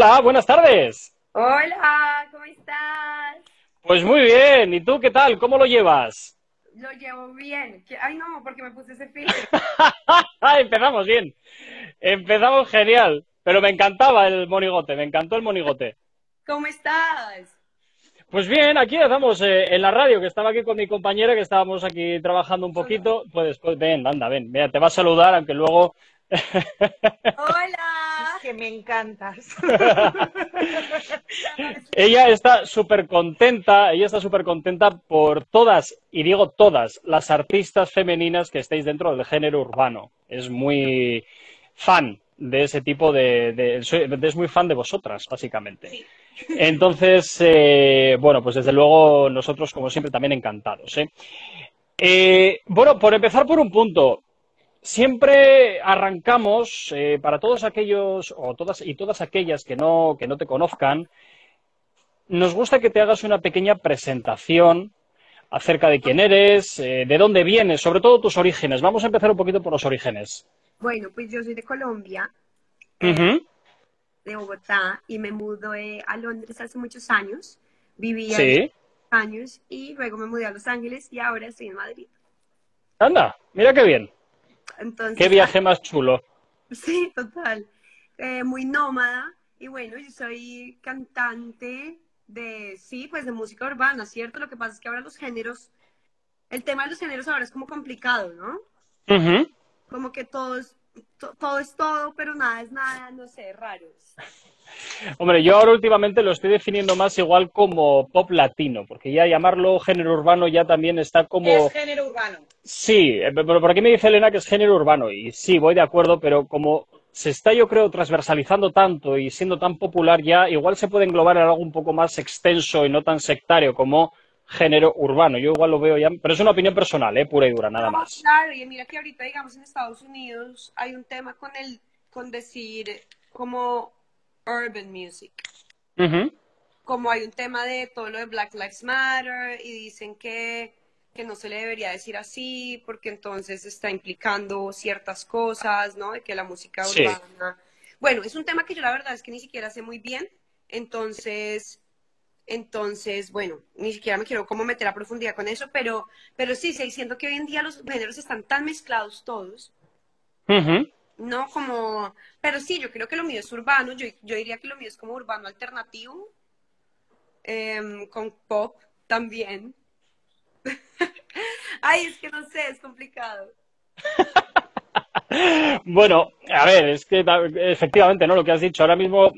Hola, buenas tardes. Hola, ¿cómo estás? Pues muy bien, ¿y tú qué tal? ¿Cómo lo llevas? Lo llevo bien. ¿Qué- Ay, no, porque me puse ese filtro. Empezamos bien. Empezamos genial. Pero me encantaba el monigote, me encantó el monigote. ¿Cómo estás? Pues bien, aquí estamos eh, en la radio, que estaba aquí con mi compañera, que estábamos aquí trabajando un poquito. Pues, pues ven, anda, ven, mira, te va a saludar, aunque luego... Hola. que me encantas. Ella está súper contenta, ella está súper contenta por todas, y digo todas, las artistas femeninas que estáis dentro del género urbano. Es muy fan de ese tipo de... es muy fan de vosotras, básicamente. Entonces, eh, bueno, pues desde luego nosotros, como siempre, también encantados. ¿eh? Eh, bueno, por empezar por un punto, siempre arrancamos eh, para todos aquellos o todas y todas aquellas que no, que no te conozcan, nos gusta que te hagas una pequeña presentación acerca de quién eres, eh, de dónde vienes, sobre todo tus orígenes. Vamos a empezar un poquito por los orígenes. Bueno, pues yo soy de Colombia, Ujú, de Bogotá, y me mudé a Londres hace muchos años. Viví Sí. años y luego me mudé a Los Ángeles y ahora estoy en Madrid. Anda, mira qué bien. Entonces, Qué viaje más chulo. Sí, total. Eh, muy nómada. Y bueno, yo soy cantante de, sí, pues de música urbana, ¿cierto? Lo que pasa es que ahora los géneros, el tema de los géneros ahora es como complicado, ¿no? Como que todo es, to- todo es todo, pero nada es nada, no sé, raros. Hombre, yo ahora últimamente lo estoy definiendo más igual como pop latino, porque ya llamarlo género urbano ya también está como... Es género urbano. Sí, eh, pero por aquí me dice Elena que es género urbano, y sí, voy de acuerdo, pero como se está, yo creo, transversalizando tanto y siendo tan popular ya, igual se puede englobar en algo un poco más extenso y no tan sectario como género urbano. Yo igual lo veo ya, pero es una opinión personal, ¿eh? pura y dura, nada No, más. claro, y mira que ahorita, digamos, en Estados Unidos hay un tema con el, con decir como urban music. Ujú. como hay un tema de todo lo de Black Lives Matter y dicen que, que no se le debería decir así porque entonces está implicando ciertas cosas, ¿no? De que la música Sí. urbana. Bueno, es un tema que yo la verdad es que ni siquiera sé muy bien, entonces, entonces, bueno, ni siquiera me quiero como meter a profundidad con eso, pero, pero sí, sí, siento que hoy en día los géneros están tan mezclados todos no como, pero sí, yo creo que lo mío es urbano, yo, yo diría que lo mío es como urbano alternativo, em, con pop también. Ay, es que no sé, es complicado. Bueno, a ver, es que efectivamente, ¿no? Lo que has dicho, ahora mismo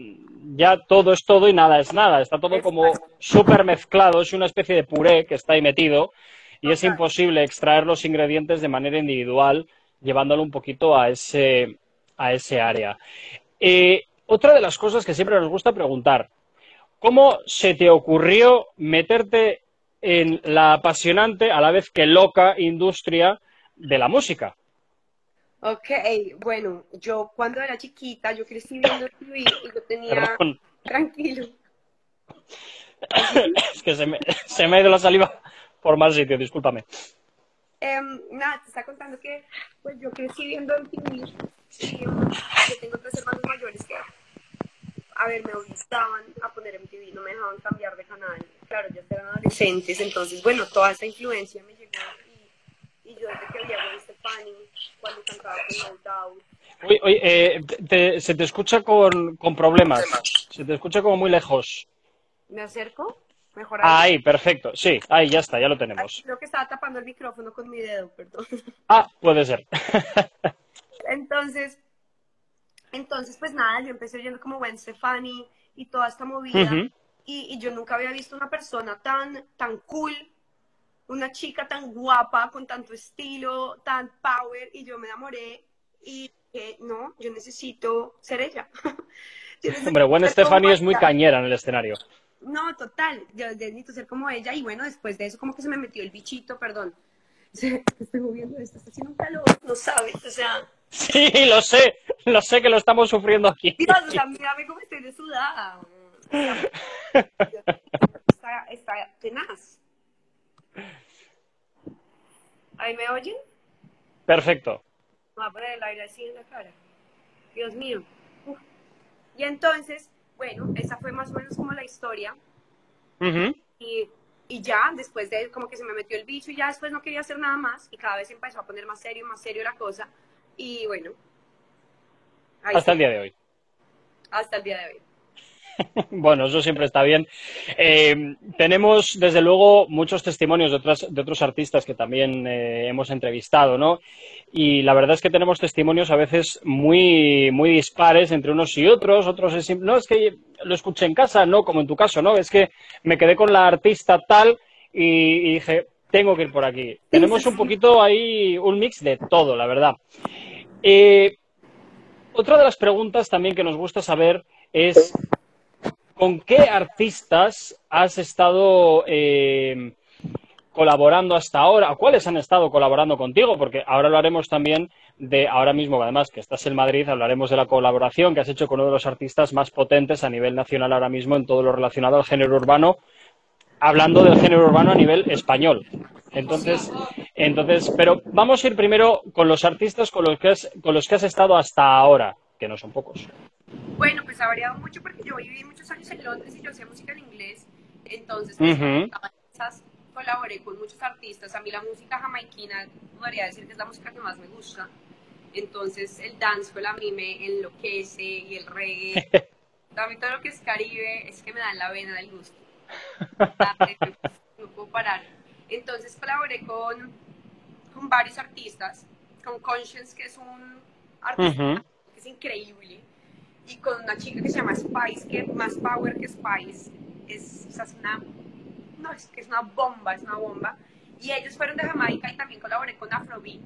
ya todo es todo y nada es nada. Está todo como súper mezclado, es una especie de puré que está ahí metido y es imposible extraer los ingredientes de manera individual, llevándolo un poquito a ese, a ese área. Eh, otra de las cosas que siempre nos gusta preguntar, ¿cómo se te ocurrió meterte en la apasionante, a la vez que loca industria de la música? Ok, bueno, yo cuando era chiquita, yo crecí viendo TV y yo tenía, Perdón. tranquilo, Es que se me, se me ha ido la saliva por mal sitio, discúlpame. Em, nada, te está contando que pues yo crecí viendo en TV y yo tengo tres hermanos mayores que, a ver, me obligaban a poner MTV, no me dejaban cambiar de canal. Claro, ya eran adolescentes, entonces, bueno, toda esa influencia me llegó y, y yo desde que había Gwen Stefani, cuando cantaba con No Doubt, Oye, oye, eh, te- se te escucha con, con problemas. Se te escucha como muy lejos. ¿me acerco? Mejor ahí. Ahí, perfecto. Sí, ahí ya está, ya lo Ay, tenemos. Creo que estaba tapando el micrófono con mi dedo, perdón. Ah, puede ser. Entonces, entonces, pues nada, yo empecé oyendo como Gwen Stefani y toda esta movida. Y, y yo nunca había visto una persona tan, tan cool, una chica tan guapa, con tanto estilo, tan power, y yo me enamoré y dije, no, yo necesito ser ella. Necesito Hombre, Stefani como es muy cañera en el escenario. No, total, yo, necesito ser como ella, y bueno, después de eso como que se me metió el bichito, perdón. Estoy moviendo esto, está haciendo un calor, no sabes, o sea, Sí, lo sé, lo sé que lo estamos sufriendo aquí. Dios, o sea, mírame cómo estoy de sudada. Está, está tenaz. ¿Ahí me oyen? Perfecto. Me voy a poner el aire así en la cara. Dios mío. Uf. Y entonces, bueno, esa fue más o menos como la historia. Ujú. Y, y ya, después de como que se me metió el bicho y ya después no quería hacer nada más y cada vez empezó a poner más serio, más serio la cosa. Y bueno, Hasta sí, el día de hoy. hasta el día de hoy. Bueno, eso siempre está bien. Eh, tenemos, desde luego, muchos testimonios de, otras, de otros artistas que también eh, hemos entrevistado, ¿no? Y la verdad es que tenemos testimonios a veces muy, muy dispares entre unos y otros. Otros es, no, es que lo escuché en casa, no, como en tu caso, ¿no? Es que me quedé con la artista tal y, y dije, tengo que ir por aquí. Tenemos un poquito ahí un mix de todo, la verdad. Eh, otra de las preguntas también que nos gusta saber es ¿Con qué artistas has estado eh, colaborando hasta ahora? ¿O ¿Cuáles han estado colaborando contigo? Porque ahora hablaremos también de, ahora mismo, además que estás en Madrid, hablaremos de la colaboración que has hecho con uno de los artistas más potentes a nivel nacional ahora mismo en todo lo relacionado al género urbano, hablando del género urbano a nivel español. Entonces, entonces, pero vamos a ir primero con los artistas con los que has, con los que has estado hasta ahora, que no son pocos. Bueno, pues ha variado mucho porque yo viví muchos años en Londres y yo hacía música en inglés. Entonces, pues, en esas, colaboré con muchos artistas. A mí la música jamaiquina, podría decir que es la música que más me gusta. Entonces, el dancehall a mí me enloquece y el reggae. Mí todo lo que es Caribe es que me da en la vena del gusto. No puedo parar. Entonces, colaboré con, con varios artistas. Con Conscience, que es un artista Ujú. Que es increíble. Y con una chica que se llama Spice, que más power que Spice. Es, o sea, es una, no, es que es una bomba, es una bomba. Y ellos fueron de Jamaica y también colaboré con Afrobeat,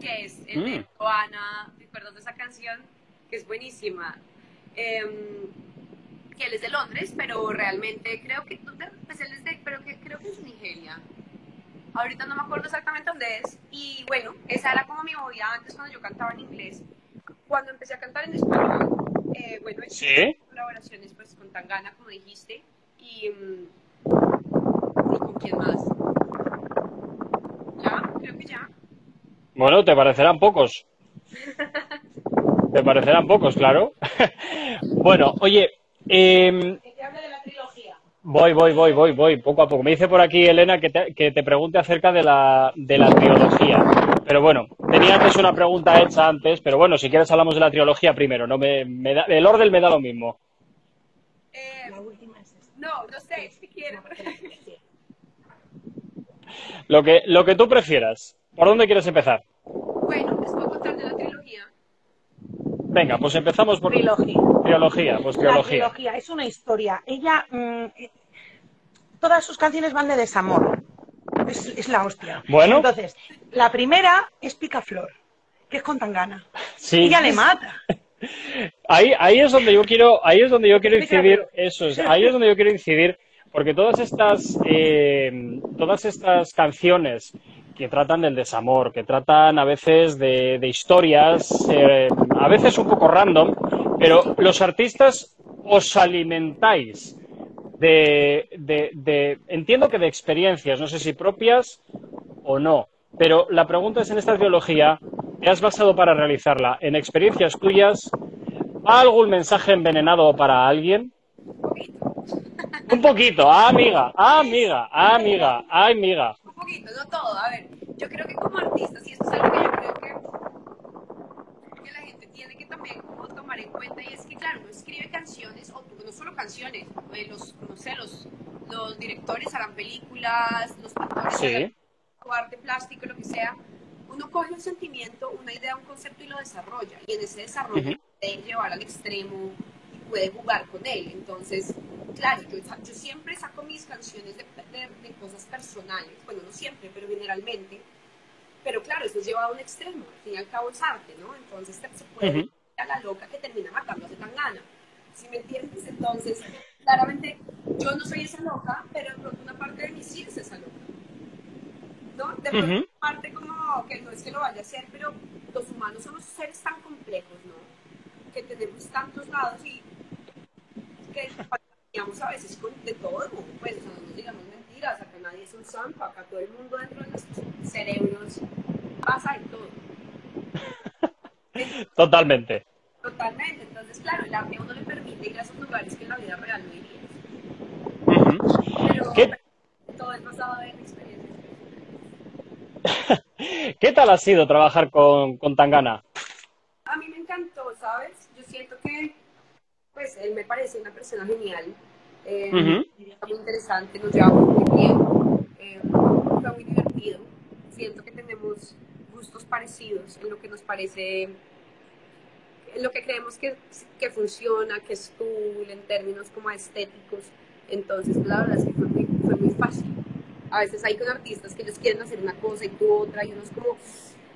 que es el de Mm. Joana, perdón de esa canción, que es buenísima. Em, que él es de Londres, pero realmente creo que, pues él es de, pero que creo que es de Nigeria. Ahorita no me acuerdo exactamente dónde es. Y bueno, esa era como mi movida antes cuando yo cantaba en inglés. Cuando empecé a cantar en español, eh, bueno, he hecho colaboraciones pues con Tangana, como dijiste, y, mm, ¿y con quién más. Ya, creo que ya. Bueno, te parecerán pocos. Te parecerán pocos, claro. Bueno, oye, Que te hable de la trilogía. voy, voy, voy, voy, voy, poco a poco. Me dice por aquí Elena que te, que te pregunte acerca de la, de la trilogía. Pero bueno, tenía antes una pregunta hecha antes, pero bueno, si quieres hablamos de la trilogía primero. No me, me da- el orden me da lo mismo. Eh, La última es esta. no, no sé, si quiero. Sí. Lo que, lo que tú prefieras. ¿Por dónde quieres empezar? Bueno, les puedo contar de la trilogía. Venga, pues empezamos por Trilogía. trilogía. Pues La trilogía. trilogía es una historia. Ella, mm, eh, todas sus canciones van de desamor. Es, es la hostia. Bueno. Entonces, la primera es Picaflor, que es con Tangana. Sí. Ella le mata. Ahí, ahí es donde yo quiero, ahí es donde yo quiero incidir, eso es, ahí es donde yo quiero incidir, porque todas estas, eh, todas estas canciones que tratan del desamor, que tratan a veces de, de historias, eh, a veces un poco random, pero los artistas os alimentáis de, de, de, entiendo que de experiencias, no sé si propias o no, pero la pregunta es en esta teología, ¿te has basado para realizarla en experiencias tuyas? ¿Va algún mensaje envenenado para alguien? Un poquito, ah, amiga, ah, amiga, ah, amiga, ah, amiga. Un poquito, no todo. A ver, yo creo que como artistas, y esto es algo que yo creo que, que la gente tiene que también como tomar en cuenta, y es que, claro, uno escribe canciones, o no solo canciones, eh, los, no sé, los, los directores harán películas, los actores Sí. harán o arte plástico, lo que sea. Uno coge un sentimiento, una idea, un concepto y lo desarrolla. Y en ese desarrollo Ujú. puede llevar al extremo y puede jugar con él. Entonces, claro, yo, yo siempre saco mis canciones de, de- de cosas personales. Bueno, no siempre, pero generalmente. Pero claro, eso es llevado a un extremo. Al fin y al cabo es arte, ¿no? Entonces se puede Ujú. ir a la loca que termina matando a Zetangana. ¿Sí me entiendes? Entonces, claramente, yo no soy esa loca, pero de pronto una parte de mí sí es esa loca. ¿No? De pronto, Ujú. parte como que no es que lo vaya a hacer, pero los humanos somos seres tan complejos, ¿no? Que tenemos tantos lados y que digamos a veces con de todo, pues o sea, no nos digamos mentiras, acá nadie es un santo, acá todo el mundo dentro de nuestros cerebros pasa de todo. Totalmente. Totalmente, entonces claro, el arte a uno le permite ir a esos lugares que en la vida real no irías. Pero, ¿Qué? pero todo es basado en experiencias. ¿Qué tal ha sido trabajar con, con Tangana? A mí me encantó, ¿sabes? Yo siento que, pues, él me parece una persona genial. eh. Muy interesante, nos llevamos muy bien. eh, fue muy divertido. Siento que tenemos gustos parecidos en lo que nos parece, en lo que creemos que, que funciona, que es cool en términos como estéticos. Entonces, la verdad es que fue muy, fue muy fácil. A veces hay con artistas que ellos quieren hacer una cosa y tú otra, y uno es como,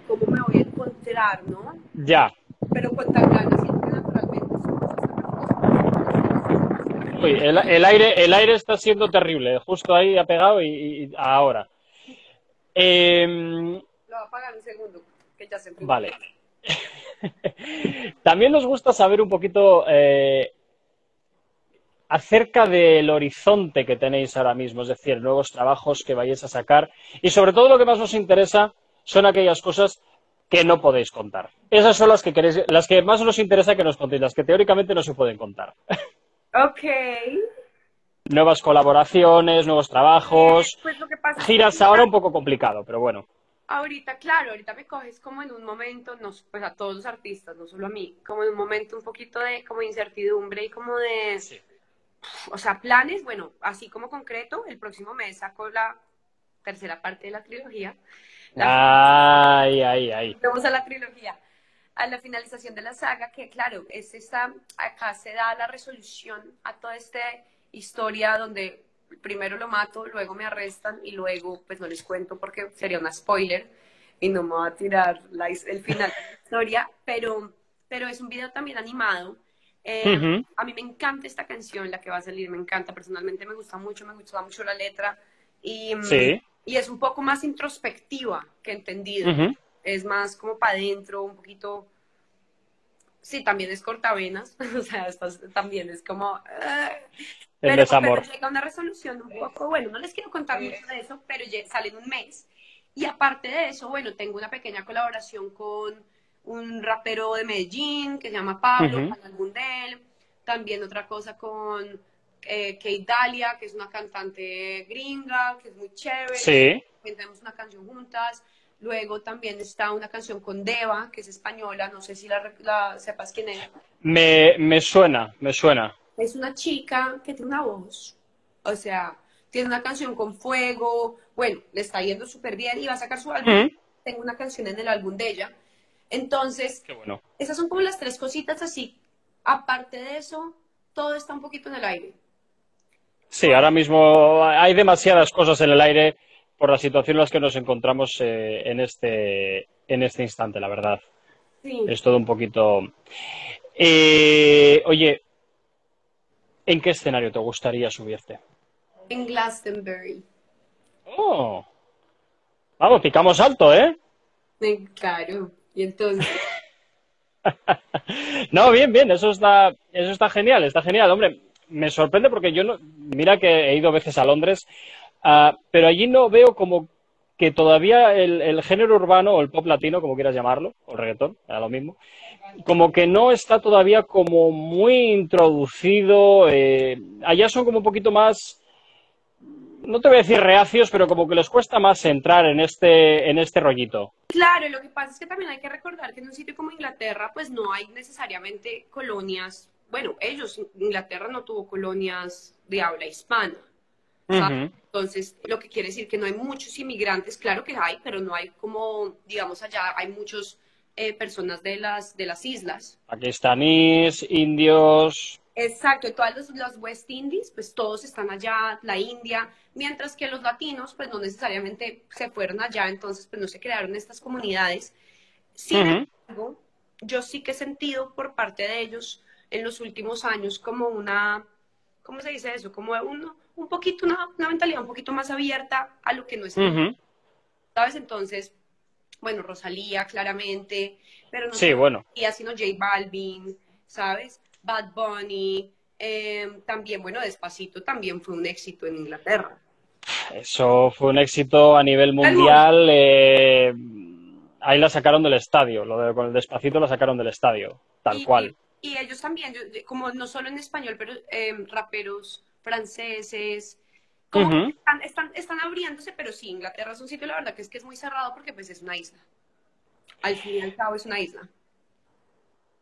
¿cómo me voy a encontrar, no? Ya. pero con tan ganas que naturalmente Uy, el, el aire, el aire está siendo terrible. Justo ahí ha pegado y, y ahora. Em, Lo voy a apagar un segundo, que ya se. Vale. También nos gusta saber un poquito eh, acerca del horizonte que tenéis ahora mismo, es decir, nuevos trabajos que vayáis a sacar. Y sobre todo lo que más nos interesa son aquellas cosas que no podéis contar. Esas son las que queréis, las que más nos interesa que nos contéis, las que teóricamente no se pueden contar. Ok. Nuevas colaboraciones, nuevos trabajos. Pues lo que pasa que Giras ahora un poco complicado, pero bueno. ahorita, claro, ahorita me coges como en un momento, no, pues a todos los artistas, no solo a mí, como en un momento un poquito de como de incertidumbre y como de, o sea, planes, bueno, así como concreto, el próximo mes saco la tercera parte de la trilogía. La- Ay, ay, ay. Vamos a la trilogía, a la finalización de la saga, que claro, es esta, acá se da la resolución a toda esta historia donde primero lo mato, luego me arrestan y luego, pues no les cuento porque sería una spoiler y no me va a tirar la el final de la historia, pero, pero es un video también animado. Eh, Ujú. A mí me encanta esta canción, la que va a salir, me encanta, personalmente me gusta mucho, me gusta mucho la letra y, mm, Sí. y es un poco más introspectiva que entendida Ujú. es más como para adentro, un poquito. Sí, también es cortavenas, o sea, esto es- también es como. ah, El pero, desamor. pero llega a una resolución un poco, bueno, no les quiero contar mucho de eso, pero ya sale en un mes. Y aparte de eso, bueno, tengo una pequeña colaboración con un rapero de Medellín que se llama Pablo, de él. También otra cosa con eh, Kate Dalia, que es una cantante gringa, que es muy chévere Sí. tenemos una canción juntas. Luego también está una canción con Deva, que es española, no sé si la, la sepas quién es. Me, me suena, me suena. Es una chica que tiene una voz, o sea, tiene una canción con fuego, bueno, le está yendo súper bien y va a sacar su álbum. Ujú. Tengo una canción en el álbum de ella. Entonces, Qué bueno. esas son como las tres cositas así. Aparte de eso, todo está un poquito en el aire. Sí, ahora mismo hay demasiadas cosas en el aire por la situación en la que nos encontramos eh, en este, en este instante, la verdad. Sí. Es todo un poquito. Eh, oye, ¿en qué escenario te gustaría subirte? En Glastonbury. Oh. Vamos, picamos alto, ¿eh? Eh, Claro. Y entonces, No, bien, bien, eso está, eso está genial, está genial. Hombre, me sorprende porque yo no, mira que he ido veces a Londres, ah, pero allí no veo como que todavía el, el género urbano o el pop latino, como quieras llamarlo, o el reggaetón, era lo mismo, como que no está todavía como muy introducido. eh, allá son como un poquito más, no te voy a decir reacios, pero como que les cuesta más entrar en este, en este rollito. Claro, lo que pasa es que también hay que recordar que en un sitio como Inglaterra, pues no hay necesariamente colonias. Bueno, ellos, Inglaterra no tuvo colonias de habla hispana. Entonces, lo que quiere decir que no hay muchos inmigrantes, claro que hay, pero no hay como, digamos, allá hay muchos eh, personas de las, de las islas. Pakistaníes, indios. Exacto, todos los, los West Indies, pues todos están allá, la India, mientras que los latinos, pues no necesariamente se fueron allá, entonces pues no se crearon estas comunidades. Sin Ujú. embargo, yo sí que he sentido por parte de ellos en los últimos años como una, ¿cómo se dice eso? Como un, un poquito, una, una mentalidad un poquito más abierta a lo que no es, Ujú. ¿sabes? Entonces, bueno, Rosalía, claramente, pero no Sí, bueno. Rosalía, sino J Balvin, ¿sabes? Bad Bunny, eh, también, bueno, Despacito también fue un éxito en Inglaterra. Eso fue un éxito a nivel mundial. eh, ahí la sacaron del estadio. Lo de, con el despacito la sacaron del estadio. Tal Y- cual. Y ellos también, como no solo en español, pero eh, raperos franceses, como están, están, están abriéndose, pero sí, Inglaterra es un sitio, la verdad, que es que es muy cerrado porque pues es una isla. Al fin y al cabo es una isla.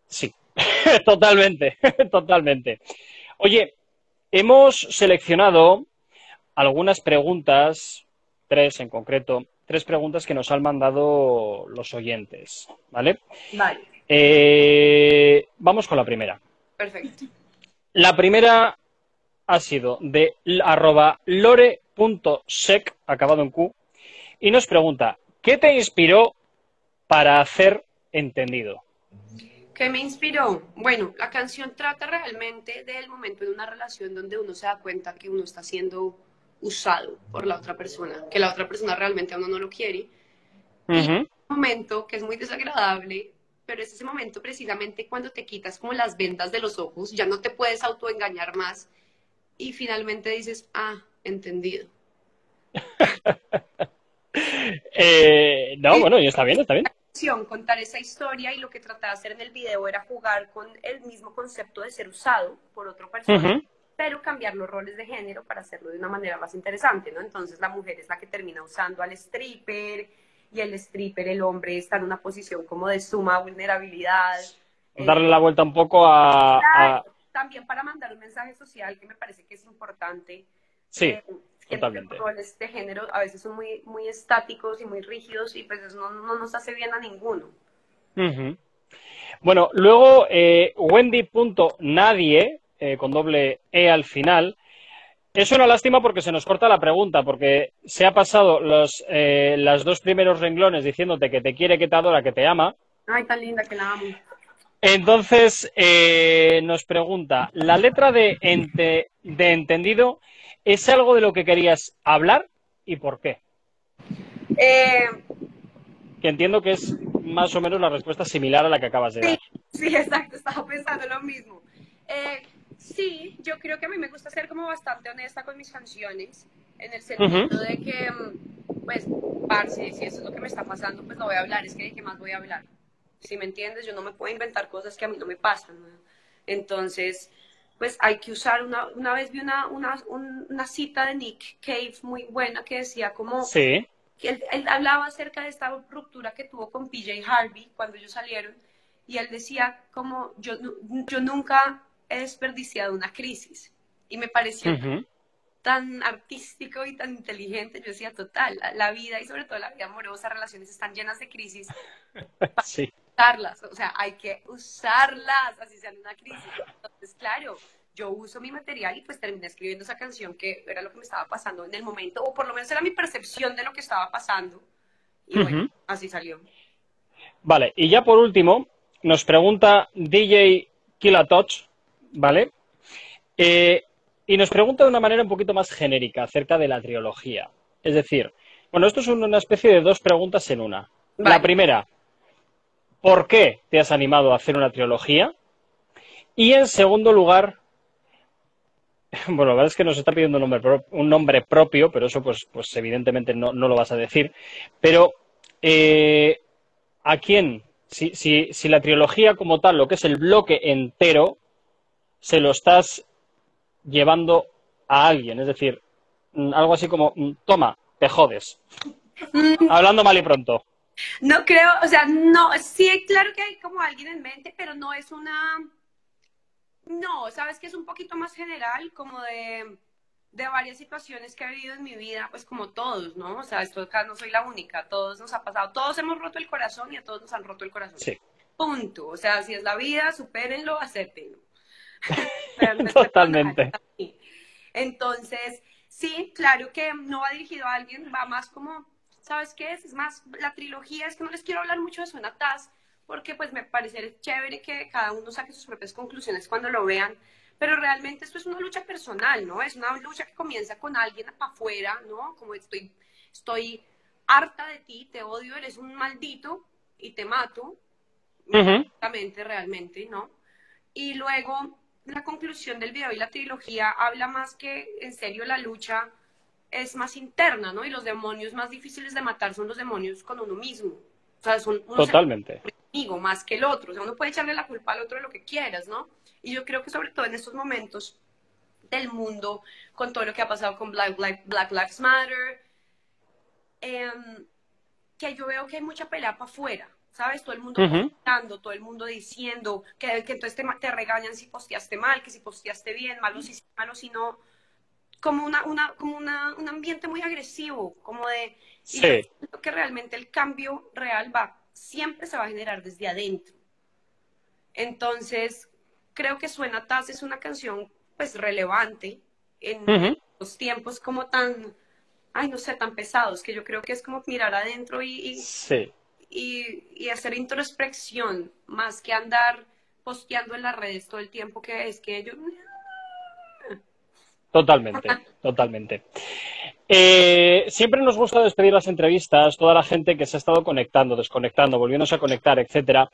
Sí, totalmente, totalmente. Oye, hemos seleccionado algunas preguntas, tres en concreto, tres preguntas que nos han mandado los oyentes, ¿vale? Vale, Eh, vamos con la primera. perfecto. La primera ha sido de arroba lore.sec, acabado en Q, y nos pregunta, ¿qué te inspiró para hacer entendido? ¿Qué me inspiró? Bueno, la canción trata realmente del momento en una relación donde uno se da cuenta que uno está siendo usado por la otra persona, que la otra persona realmente a uno no lo quiere. Ujú. un momento que es muy desagradable, pero es ese momento precisamente cuando te quitas como las vendas de los ojos, ya no te puedes autoengañar más y finalmente dices, ah, entendido. Eh, no, bueno, y está bien, está bien. Contar esa historia y lo que trataba de hacer en el video era jugar con el mismo concepto de ser usado por otra persona, Ujú. pero cambiar los roles de género para hacerlo de una manera más interesante, ¿no? Entonces la mujer es la que termina usando al stripper y el stripper, el hombre, está en una posición como de suma vulnerabilidad. Eh, Darle la vuelta un poco a... también para mandar un mensaje social que me parece que es importante. Sí, Eh, que totalmente. Los roles de género a veces son muy, muy estáticos y muy rígidos y pues eso no, no nos hace bien a ninguno. Bueno, luego eh, Wendy.nadie, eh, con doble E al final, es una lástima porque se nos corta la pregunta, porque se ha pasado los, eh, las dos primeros renglones diciéndote que te quiere, que te adora, que te ama. Ay, tan linda que la amo. Entonces eh, nos pregunta, ¿la letra de, ente- de entendido es algo de lo que querías hablar y por qué? Eh, Que entiendo que es más o menos la respuesta similar a la que acabas de dar. sí, exacto, estaba pensando lo mismo. Eh, sí, yo creo que a mí me gusta ser como bastante honesta con mis canciones, en el sentido de que, pues, parce, si eso es lo que me está pasando, pues no voy a hablar, es que de qué más voy a hablar. Si me entiendes, yo no me puedo inventar cosas que a mí no me pasan. ¿no? Entonces, pues hay que usar, una, una vez vi una, una, un- una cita de Nick Cave muy buena que decía como Sí, que él, él hablaba acerca de esta ruptura que tuvo con PJ Harvey cuando ellos salieron y él decía como yo, yo nunca he desperdiciado una crisis y me pareció tan artístico y tan inteligente, yo decía total, la, la vida y sobre todo la vida amorosa, relaciones están llenas de crisis, sí. Usarlas, o sea, hay que usarlas, así sean una crisis. Entonces, claro, yo uso mi material y pues terminé escribiendo esa canción que era lo que me estaba pasando en el momento, o por lo menos era mi percepción de lo que estaba pasando. Y bueno, Ujú. así salió. Vale, y ya por último, nos pregunta DJ Kilatoch, ¿vale? Eh, y nos pregunta de una manera un poquito más genérica acerca de la trilogía. Es decir, bueno, esto es una especie de dos preguntas en una. La primera, ¿por qué te has animado a hacer una trilogía? Y en segundo lugar, bueno, la verdad es que nos está pidiendo un nombre, un nombre propio, pero eso pues, pues evidentemente no, no lo vas a decir. Pero, eh, ¿a quién? Si, si, si la trilogía como tal, lo que es el bloque entero, se lo estás llevando a alguien. Es decir, mm, algo así como, mm, toma, te jodes. Hablando mal y pronto. No creo, o sea, no, sí, claro que hay como alguien en mente, pero no es una, no, sabes que es un poquito más general, como de, de varias situaciones que he vivido en mi vida, pues como todos, ¿no? O sea, esto acá no soy la única, todos nos ha pasado, todos hemos roto el corazón y a todos nos han roto el corazón. Sí. Punto. O sea, si es la vida, supérenlo, acéptenlo. Totalmente. Entonces, sí, claro que no va dirigido a alguien, va más como, ¿sabes qué es? Es más, la trilogía, es que no les quiero hablar mucho de Suena Taz, porque pues me parece chévere que cada uno saque sus propias conclusiones cuando lo vean, pero realmente esto es una lucha personal, ¿no? Es una lucha que comienza con alguien para afuera, ¿no? Como estoy, estoy harta de ti, te odio, eres un maldito y te mato. Exactamente, realmente, ¿no? Y luego la conclusión del video y la trilogía habla más que, en serio, la lucha es más interna, ¿no? Y los demonios más difíciles de matar son los demonios con uno mismo. O sea, son uno Totalmente. conmigo más que el otro. O sea, uno puede echarle la culpa al otro de lo que quieras, ¿no? Y yo creo que sobre todo en estos momentos del mundo, con todo lo que ha pasado con Black, Black, Black Lives Matter, em, que yo veo que hay mucha pelea para afuera, ¿sabes? Todo el mundo comentando, todo el mundo diciendo que, que entonces te, te regañan si posteaste mal, que si posteaste bien, malo si malo si no. Como, una, una, como una, un ambiente muy agresivo, como de... y Sí. yo que realmente el cambio real va, siempre se va a generar desde adentro. Entonces, creo que Suena Taz es una canción pues relevante en Ujú. los tiempos como tan, ay, no sé, tan pesados, que yo creo que es como mirar adentro y, y, Sí. y- y hacer introspección, más que andar posteando en las redes todo el tiempo que es que yo... Totalmente, totalmente. Eh, siempre nos gusta despedir las entrevistas, toda la gente que se ha estado conectando, desconectando, volviéndose a conectar, etcétera.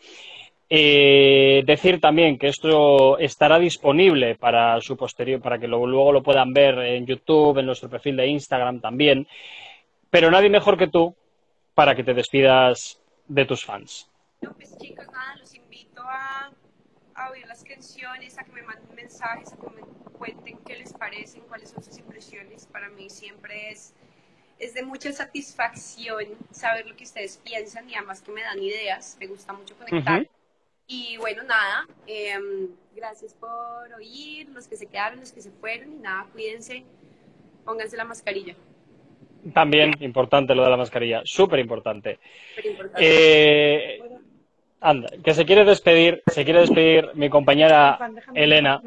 Eh, decir también que esto estará disponible para su posterior, para que lo- luego lo puedan ver en YouTube, en nuestro perfil de Instagram también. Pero nadie mejor que tú para que te despidas de tus fans. No, pues chicos, nada, los invito a, a oír las canciones, a que me manden mensajes, a que me cuenten qué les parecen, cuáles son sus impresiones. Para mí siempre es, es de mucha satisfacción saber lo que ustedes piensan y además que me dan ideas. Me gusta mucho conectar. Ujú. Y bueno, nada, em, gracias por oír, los que se quedaron, los que se fueron y nada, cuídense, pónganse la mascarilla. También importante lo de la mascarilla. Súper importante. Eh, anda, que se quiere despedir, se quiere despedir mi compañera Elena.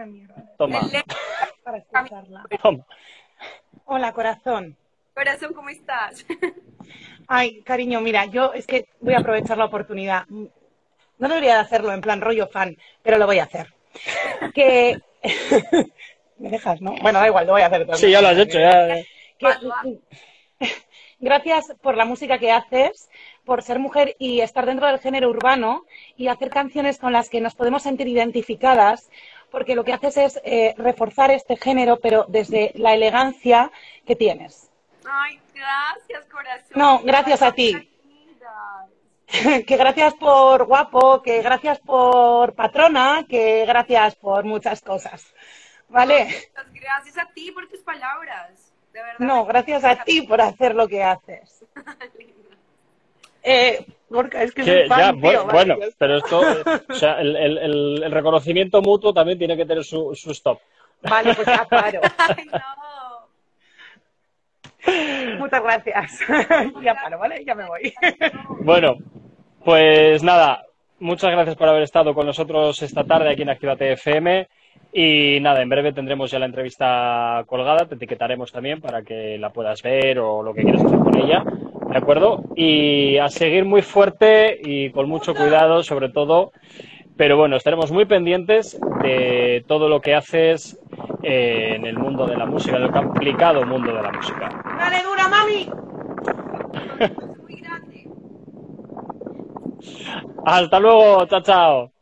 Toma, Para escucharla. toma. Hola, corazón. corazón, ¿cómo estás? Ay, cariño, mira, yo es que voy a aprovechar la oportunidad. No debería de hacerlo en plan rollo fan, pero lo voy a hacer. Que... Me dejas, ¿no? Bueno, da igual, lo voy a hacer. todas Sí, ya lo has hecho, ya. Que-. gracias por la música que haces, por ser mujer y estar dentro del género urbano y hacer canciones con las que nos podemos sentir identificadas, porque lo que haces es eh, reforzar este género, pero desde la elegancia que tienes. Ay, gracias, corazón. No, gracias a ti. Que gracias por guapo, que gracias por patrona, que gracias por muchas cosas. ¿Vale? Muchas Gracias a ti por tus palabras. De verdad. No, gracias a ti por hacer lo que haces. Eh, Gorka, es que Que soy fan, ya, tío, bueno, vale, bueno, pero esto, eh, o sea, el, el- el- el reconocimiento mutuo también tiene que tener su, su stop. Vale, pues ya paro. Ay, no. Muchas gracias. ya paro, ¿vale? Ya me voy. Bueno, pues nada, muchas gracias por haber estado con nosotros esta tarde aquí en Activate FM. Y nada, en breve tendremos ya la entrevista colgada, te etiquetaremos también para que la puedas ver o lo que quieras hacer con ella, ¿de acuerdo? Y a seguir muy fuerte y con mucho cuidado, sobre todo. Pero bueno, estaremos muy pendientes de todo lo que haces eh, en el mundo de la música, en el complicado mundo de la música. ¡Dale dura, mami! Hasta luego, chao, chao.